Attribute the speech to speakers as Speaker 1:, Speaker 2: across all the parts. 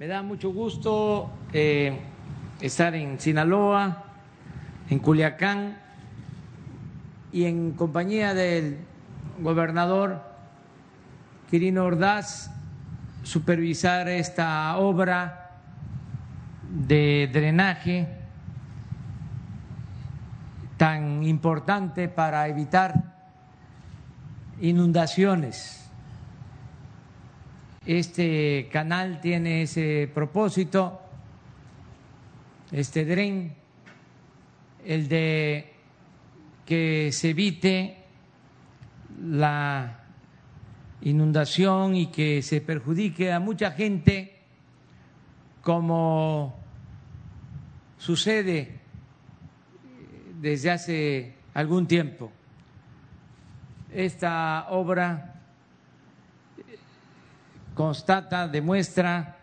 Speaker 1: Me da mucho gusto eh, estar en Sinaloa, en Culiacán y en compañía del gobernador Quirino Ordaz supervisar esta obra de drenaje tan importante para evitar inundaciones. Este canal tiene ese propósito, este dren, el de que se evite la inundación y que se perjudique a mucha gente como sucede desde hace algún tiempo. Esta obra constata, demuestra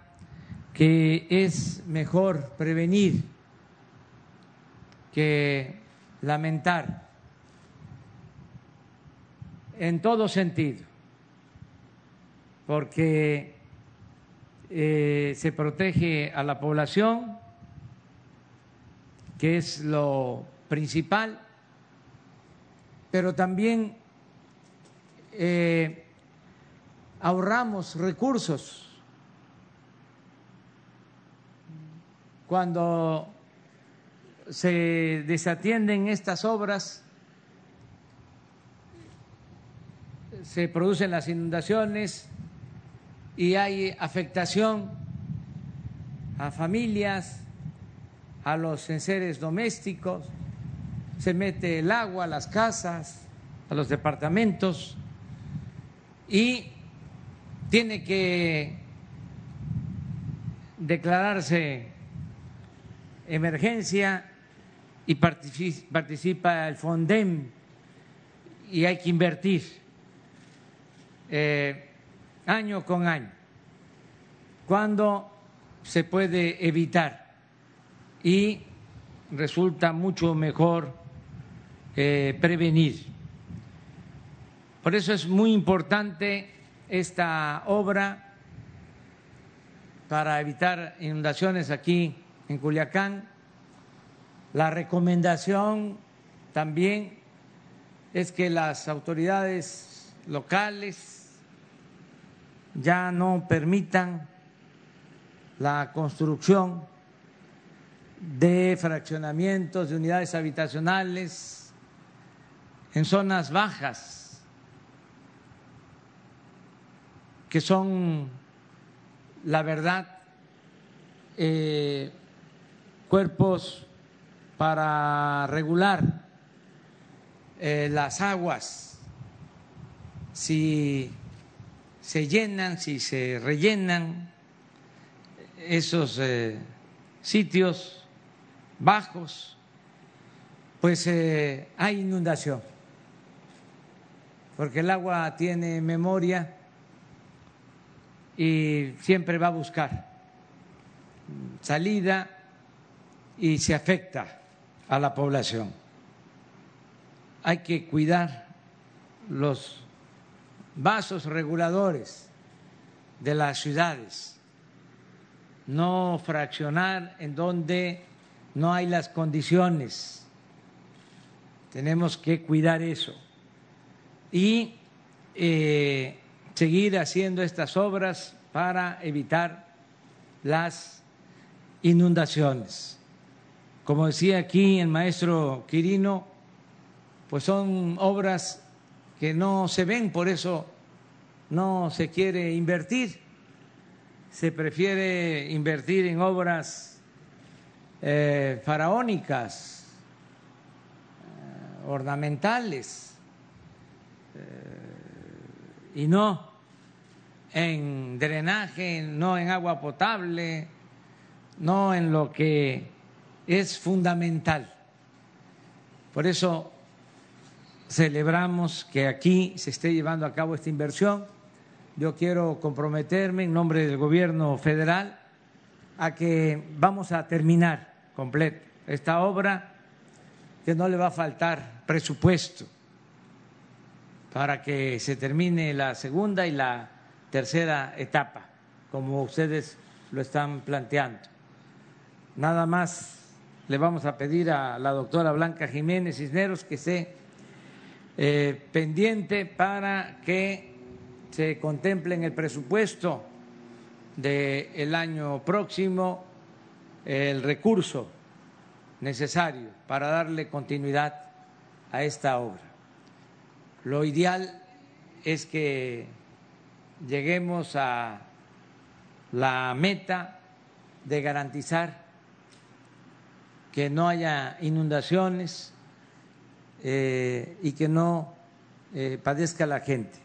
Speaker 1: que es mejor prevenir que lamentar. En todo sentido, porque eh, se protege a la población, que es lo principal, pero también eh, ahorramos recursos. Cuando se desatienden estas obras, se producen las inundaciones y hay afectación a familias, a los enseres domésticos, se mete el agua a las casas, a los departamentos y tiene que declararse emergencia y participa el FONDEM y hay que invertir eh, año con año. Cuando se puede evitar y resulta mucho mejor eh, prevenir. Por eso es muy importante esta obra para evitar inundaciones aquí en Culiacán. La recomendación también es que las autoridades locales ya no permitan la construcción de fraccionamientos, de unidades habitacionales en zonas bajas que son, la verdad, eh, cuerpos para regular eh, las aguas, si se llenan, si se rellenan esos eh, sitios bajos, pues hay inundación, porque el agua tiene memoria y siempre va a buscar salida y se afecta a la población. Hay que cuidar los vasos reguladores de las ciudades, no fraccionar en donde no hay las condiciones. Tenemos que cuidar eso. Y eh, seguir haciendo estas obras para evitar las inundaciones. Como decía aquí el maestro Quirino, pues son obras que no se ven, por eso no se quiere invertir. Se prefiere invertir en obras eh, faraónicas, eh, ornamentales, eh, y no en drenaje, no en agua potable, no en lo que es fundamental. Por eso celebramos que aquí se esté llevando a cabo esta inversión. Yo quiero comprometerme en nombre del Gobierno federal a que vamos a terminar completo esta obra, que no le va a faltar presupuesto para que se termine la segunda y la tercera etapa, como ustedes lo están planteando. Nada más le vamos a pedir a la doctora Blanca Jiménez Cisneros que esté eh, pendiente para que se contemple en el presupuesto del año próximo el recurso necesario para darle continuidad a esta obra. Lo ideal es que lleguemos a la meta de garantizar que no haya inundaciones eh, y que no eh, padezca la gente,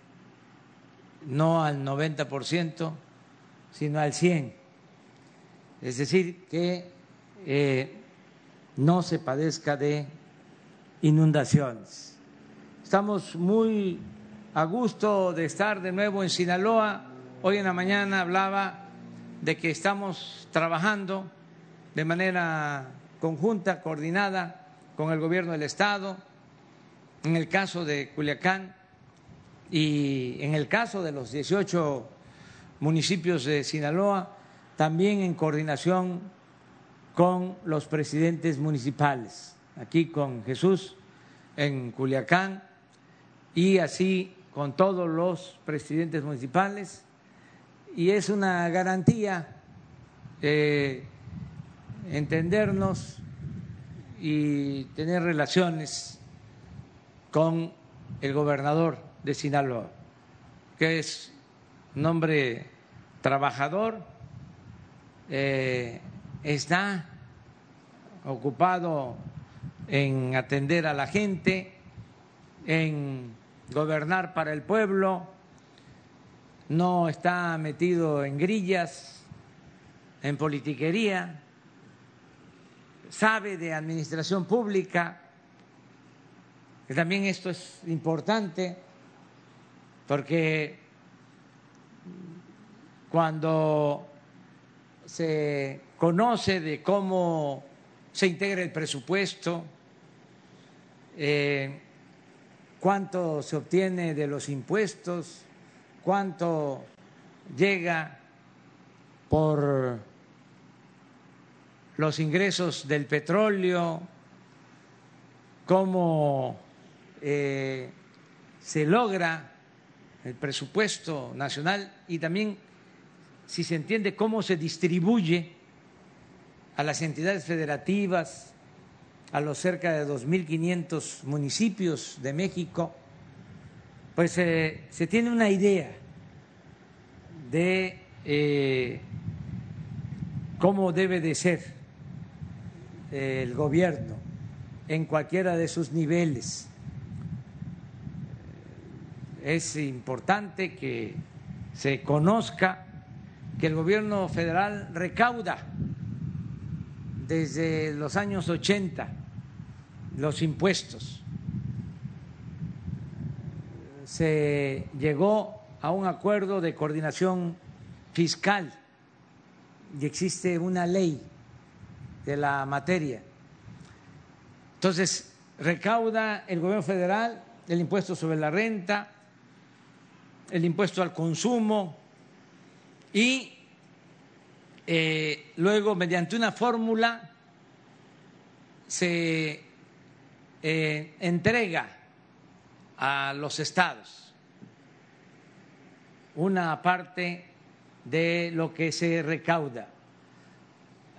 Speaker 1: no al 90%, sino al 100%. Es decir, que eh, no se padezca de inundaciones. Estamos muy a gusto de estar de nuevo en Sinaloa. Hoy en la mañana hablaba de que estamos trabajando de manera conjunta, coordinada con el gobierno del Estado, en el caso de Culiacán y en el caso de los 18 municipios de Sinaloa, también en coordinación con los presidentes municipales, aquí con Jesús en Culiacán y así con todos los presidentes municipales y es una garantía eh, entendernos y tener relaciones con el gobernador de Sinaloa, que es un hombre trabajador, eh, está ocupado en atender a la gente, en gobernar para el pueblo, no está metido en grillas, en politiquería, sabe de administración pública, que también esto es importante, porque cuando se conoce de cómo se integra el presupuesto, eh, cuánto se obtiene de los impuestos, cuánto llega por los ingresos del petróleo, cómo eh, se logra el presupuesto nacional y también si se entiende cómo se distribuye a las entidades federativas, a los cerca de 2.500 municipios de México, pues eh, se tiene una idea de eh, cómo debe de ser eh, el gobierno en cualquiera de sus niveles. Es importante que se conozca que el gobierno federal recauda desde los años 80 los impuestos. Se llegó a un acuerdo de coordinación fiscal y existe una ley de la materia. Entonces, recauda el gobierno federal el impuesto sobre la renta, el impuesto al consumo y eh, luego, mediante una fórmula, se eh, entrega a los estados una parte de lo que se recauda.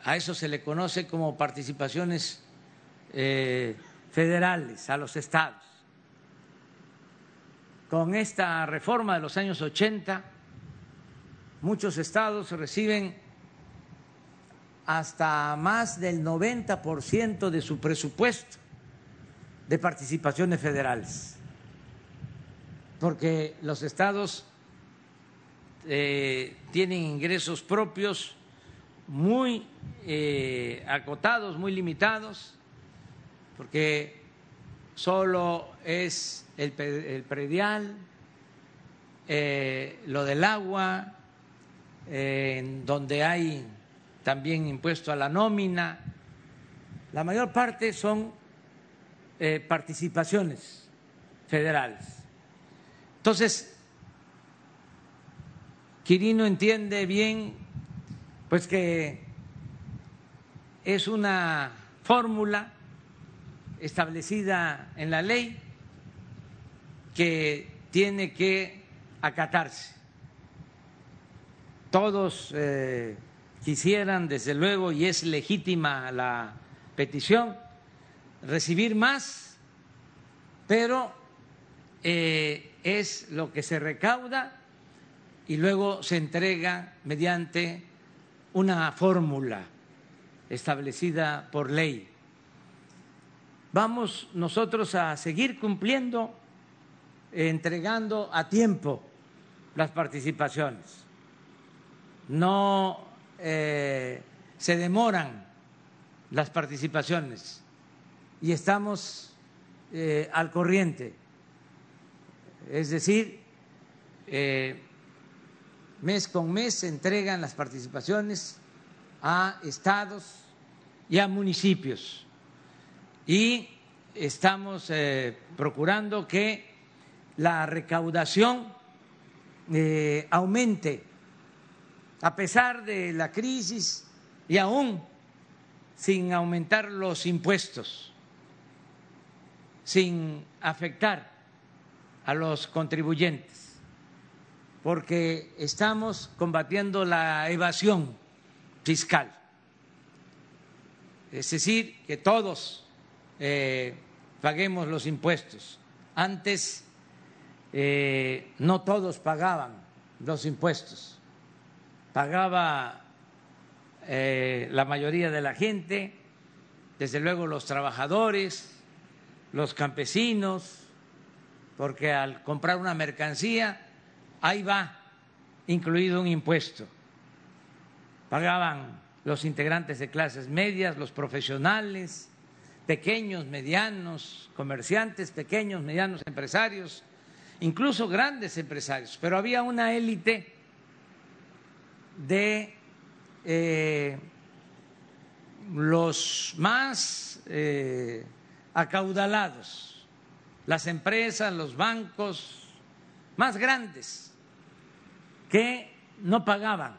Speaker 1: A eso se le conoce como participaciones eh, federales a los estados. Con esta reforma de los años 80, muchos estados reciben hasta más del 90% de su presupuesto de participaciones federales, porque los estados eh, tienen ingresos propios muy eh, acotados, muy limitados, porque solo es el, predial, eh, lo del agua, en donde hay también impuesto a la nómina, la mayor parte son eh, participaciones federales. Entonces, Quirino entiende bien pues que es una fórmula establecida en la ley que tiene que acatarse. Todos eh, quisieran, desde luego, y es legítima la petición, recibir más, pero eh, es lo que se recauda y luego se entrega mediante una fórmula establecida por ley. Vamos nosotros a seguir cumpliendo, entregando a tiempo las participaciones. No eh, se demoran las participaciones y estamos eh, al corriente. Es decir, eh, mes con mes se entregan las participaciones a estados y a municipios. Y estamos eh, procurando que la recaudación aumente a pesar de la crisis y aún sin aumentar los impuestos, sin afectar a los contribuyentes, porque estamos combatiendo la evasión fiscal. Es decir, que todos eh, paguemos los impuestos. Antes eh, no todos pagaban los impuestos, pagaba eh, la mayoría de la gente, desde luego los trabajadores, los campesinos, porque al comprar una mercancía, ahí va incluido un impuesto. Pagaban los integrantes de clases medias, los profesionales, pequeños, medianos, comerciantes, pequeños, medianos empresarios, incluso grandes empresarios, pero había una élite de eh, los más eh, acaudalados, las empresas, los bancos más grandes, que no pagaban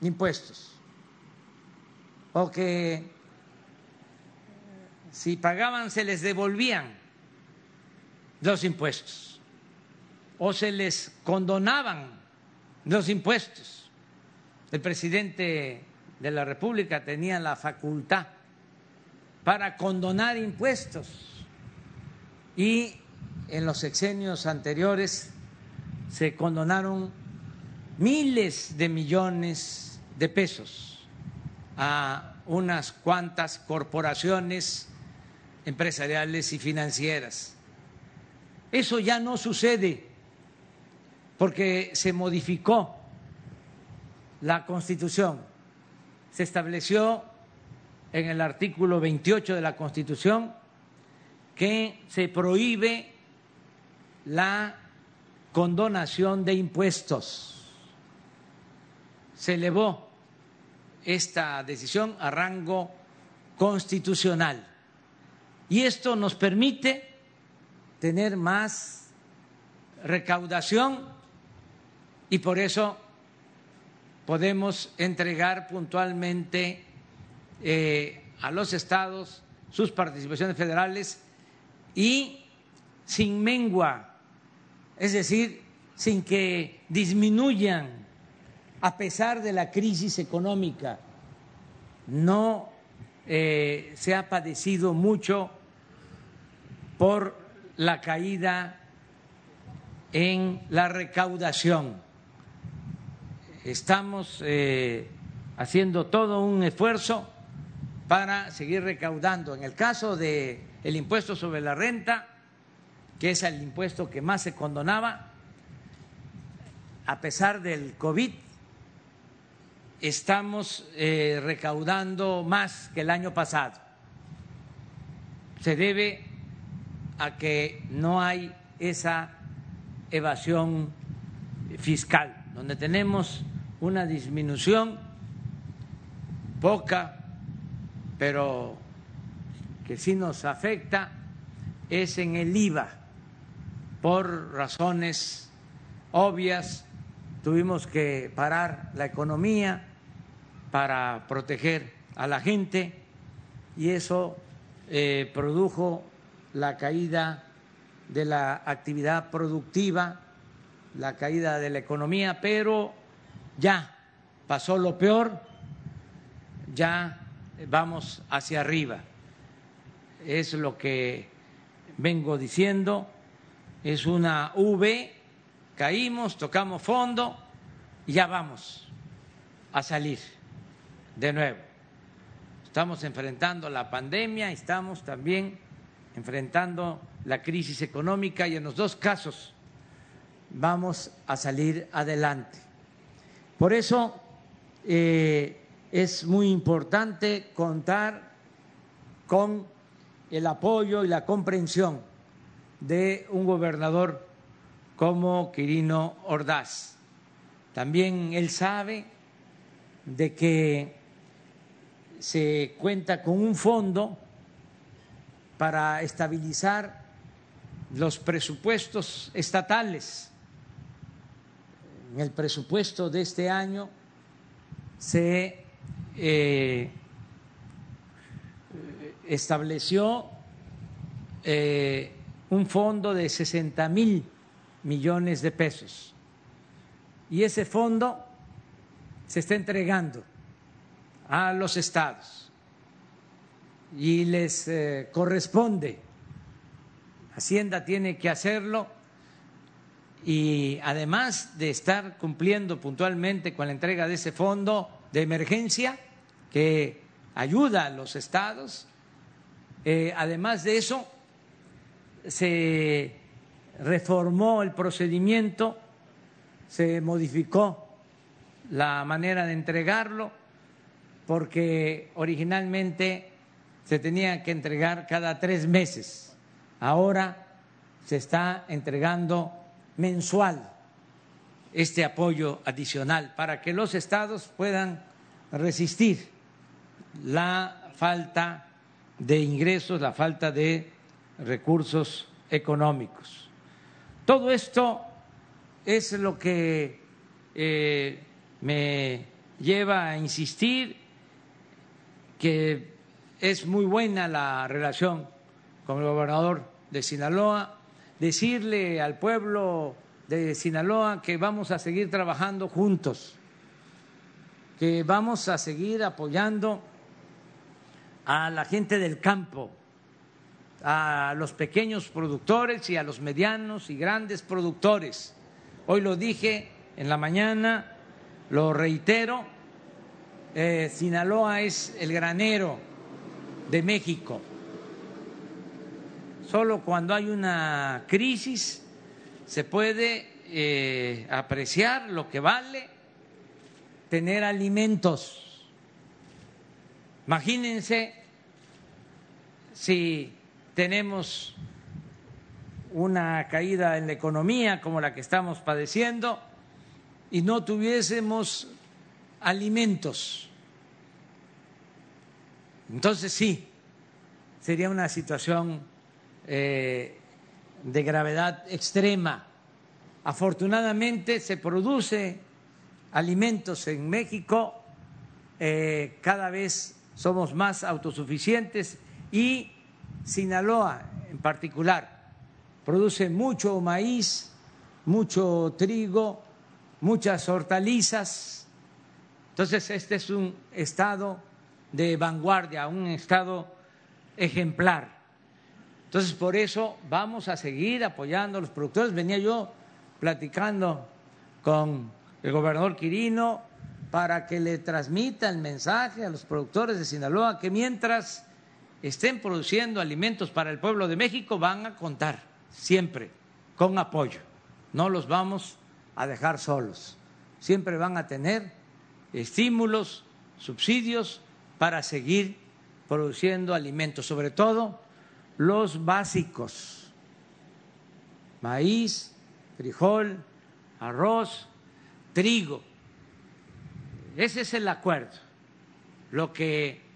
Speaker 1: impuestos. O que si pagaban se les devolvían los impuestos. O se les condonaban los impuestos. El presidente de la República tenía la facultad para condonar impuestos y en los sexenios anteriores se condonaron miles de millones de pesos a unas cuantas corporaciones empresariales y financieras. Eso ya no sucede porque se modificó la Constitución. Se estableció en el artículo 28 de la Constitución que se prohíbe la condonación de impuestos. Se elevó esta decisión a rango constitucional. Y esto nos permite tener más recaudación y por eso podemos entregar puntualmente eh, a los estados sus participaciones federales y sin mengua, es decir, sin que disminuyan a pesar de la crisis económica, no eh, se ha padecido mucho por la caída en la recaudación. Estamos eh, haciendo todo un esfuerzo para seguir recaudando. En el caso del el impuesto sobre la renta, que es el impuesto que más se condonaba, a pesar del COVID, estamos eh, recaudando más que el año pasado. Se debe a que no hay esa evasión fiscal, donde tenemos una disminución poca, pero que sí nos afecta, es en el IVA, por razones obvias, tuvimos que parar la economía para proteger a la gente y eso eh, produjo la caída de la actividad productiva, la caída de la economía, pero ya pasó lo peor, ya vamos hacia arriba. Es lo que vengo diciendo, es una V, caímos, tocamos fondo y ya vamos a salir de nuevo. Estamos enfrentando la pandemia, estamos también enfrentando la crisis económica y en los dos casos vamos a salir adelante. Por eso eh, es muy importante contar con el apoyo y la comprensión de un gobernador como Quirino Ordaz. También él sabe de que se cuenta con un fondo para estabilizar los presupuestos estatales. En el presupuesto de este año se eh, estableció eh, un fondo de 60 mil millones de pesos y ese fondo se está entregando a los estados y les eh, corresponde. Hacienda tiene que hacerlo y además de estar cumpliendo puntualmente con la entrega de ese fondo de emergencia que ayuda a los estados, eh, además de eso se reformó el procedimiento, se modificó la manera de entregarlo, porque originalmente se tenía que entregar cada tres meses. Ahora se está entregando mensual este apoyo adicional para que los estados puedan resistir la falta de ingresos, la falta de recursos económicos. Todo esto es lo que eh, me lleva a insistir que es muy buena la relación con el gobernador de Sinaloa, decirle al pueblo de Sinaloa que vamos a seguir trabajando juntos, que vamos a seguir apoyando a la gente del campo, a los pequeños productores y a los medianos y grandes productores. Hoy lo dije en la mañana, lo reitero, eh, Sinaloa es el granero de México. Solo cuando hay una crisis se puede eh, apreciar lo que vale tener alimentos. Imagínense si tenemos una caída en la economía como la que estamos padeciendo y no tuviésemos alimentos entonces sí, sería una situación eh, de gravedad extrema. Afortunadamente se produce alimentos en México, eh, cada vez somos más autosuficientes y Sinaloa en particular produce mucho maíz, mucho trigo, muchas hortalizas. Entonces este es un estado de vanguardia, un Estado ejemplar. Entonces, por eso vamos a seguir apoyando a los productores. Venía yo platicando con el gobernador Quirino para que le transmita el mensaje a los productores de Sinaloa que mientras estén produciendo alimentos para el pueblo de México van a contar siempre con apoyo. No los vamos a dejar solos. Siempre van a tener estímulos, subsidios para seguir produciendo alimentos, sobre todo los básicos, maíz, frijol, arroz, trigo. Ese es el acuerdo, lo que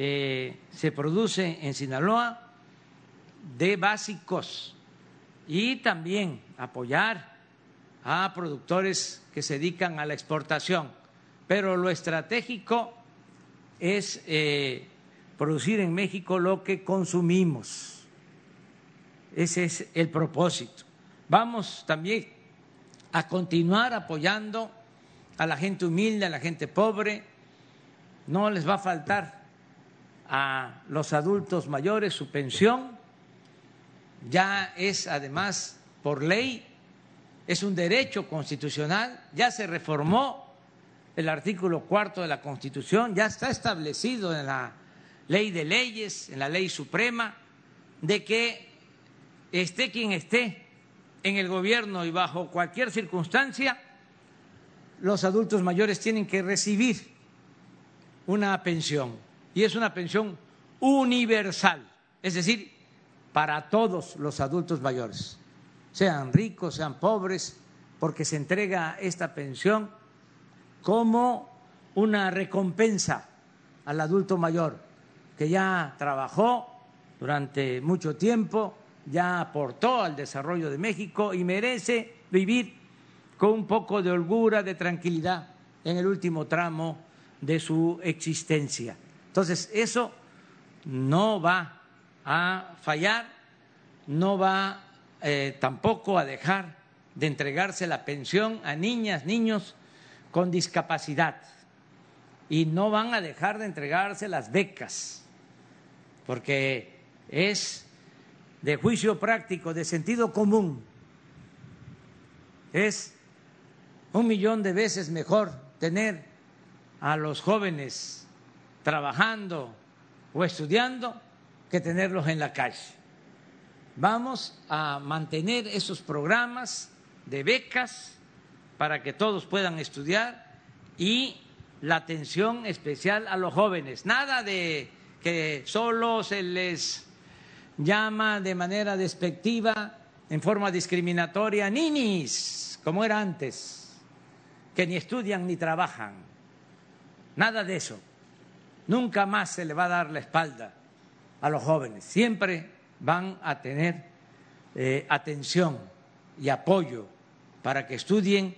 Speaker 1: eh, se produce en Sinaloa de básicos y también apoyar a productores que se dedican a la exportación. Pero lo estratégico es eh, producir en México lo que consumimos. Ese es el propósito. Vamos también a continuar apoyando a la gente humilde, a la gente pobre. No les va a faltar a los adultos mayores su pensión. Ya es además por ley, es un derecho constitucional, ya se reformó el artículo cuarto de la Constitución, ya está establecido en la ley de leyes, en la ley suprema, de que esté quien esté en el gobierno y bajo cualquier circunstancia, los adultos mayores tienen que recibir una pensión y es una pensión universal, es decir, para todos los adultos mayores, sean ricos, sean pobres, porque se entrega esta pensión como una recompensa al adulto mayor que ya trabajó durante mucho tiempo, ya aportó al desarrollo de México y merece vivir con un poco de holgura, de tranquilidad en el último tramo de su existencia. Entonces, eso no va a fallar, no va eh, tampoco a dejar de entregarse la pensión a niñas, niños con discapacidad y no van a dejar de entregarse las becas, porque es de juicio práctico, de sentido común. Es un millón de veces mejor tener a los jóvenes trabajando o estudiando que tenerlos en la calle. Vamos a mantener esos programas de becas para que todos puedan estudiar y la atención especial a los jóvenes. Nada de que solo se les llama de manera despectiva, en forma discriminatoria, ninis, como era antes, que ni estudian ni trabajan. Nada de eso. Nunca más se le va a dar la espalda a los jóvenes. Siempre van a tener eh, atención y apoyo para que estudien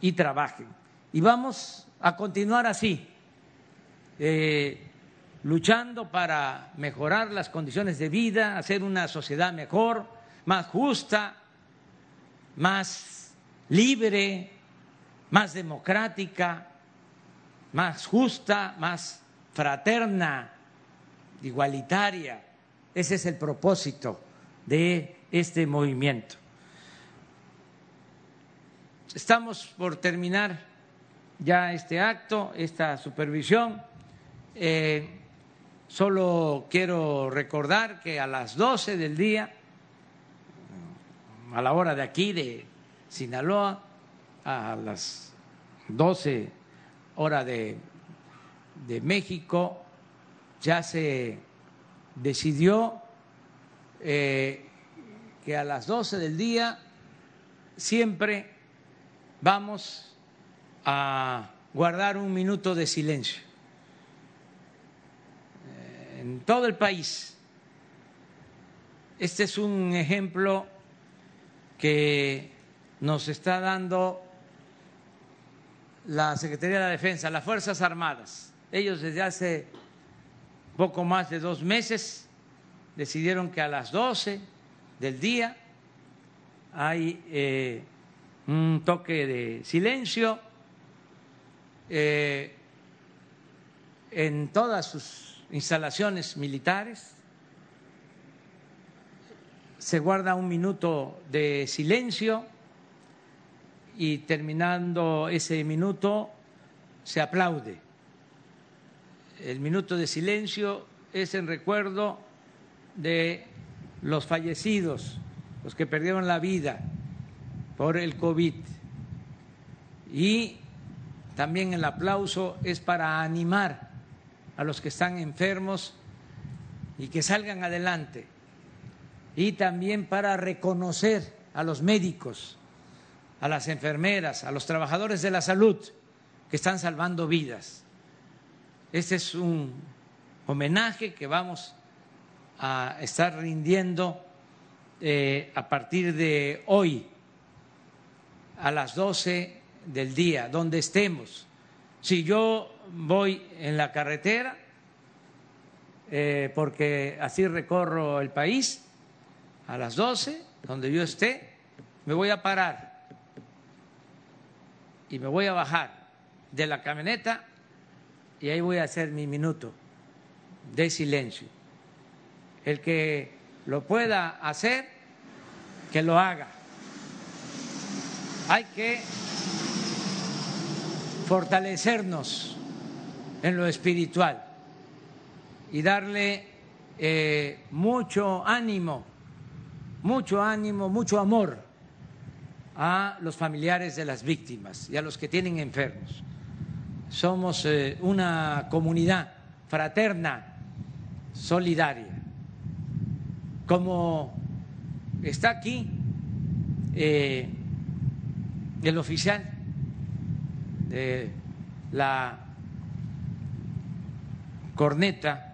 Speaker 1: y trabajen. Y vamos a continuar así, eh, luchando para mejorar las condiciones de vida, hacer una sociedad mejor, más justa, más libre, más democrática, más justa, más fraterna, igualitaria. Ese es el propósito de este movimiento. Estamos por terminar ya este acto, esta supervisión. Eh, solo quiero recordar que a las 12 del día, a la hora de aquí de Sinaloa, a las 12 hora de, de México, ya se decidió eh, que a las 12 del día siempre vamos a guardar un minuto de silencio. Eh, en todo el país. Este es un ejemplo que nos está dando la Secretaría de la Defensa, las Fuerzas Armadas. Ellos desde hace poco más de dos meses decidieron que a las 12 del día hay eh, un toque de silencio eh, en todas sus instalaciones militares. Se guarda un minuto de silencio y terminando ese minuto se aplaude. El minuto de silencio es en recuerdo de los fallecidos, los que perdieron la vida por el COVID. Y también el aplauso es para animar a los que están enfermos y que salgan adelante. Y también para reconocer a los médicos, a las enfermeras, a los trabajadores de la salud que están salvando vidas. Este es un homenaje que vamos a estar rindiendo eh, a partir de hoy a las 12 del día, donde estemos. Si yo voy en la carretera eh, porque así recorro el país a las 12, donde yo esté, me voy a parar y me voy a bajar de la camioneta y ahí voy a hacer mi minuto de silencio. El que lo pueda hacer, que lo haga. Hay que fortalecernos en lo espiritual y darle eh, mucho ánimo, mucho ánimo, mucho amor a los familiares de las víctimas y a los que tienen enfermos. Somos eh, una comunidad fraterna, solidaria. Como está aquí eh, el oficial de la corneta,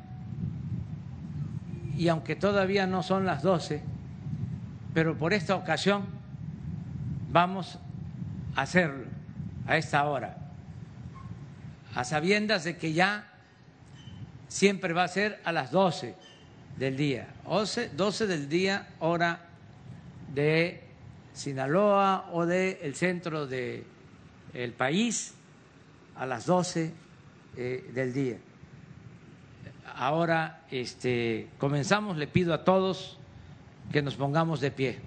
Speaker 1: y aunque todavía no son las 12, pero por esta ocasión vamos a hacerlo a esta hora, a sabiendas de que ya siempre va a ser a las 12 del día, 12, del día hora de Sinaloa o del centro del país, a las 12 eh, del día ahora este, comenzamos, le pido a todos que nos pongamos de pie.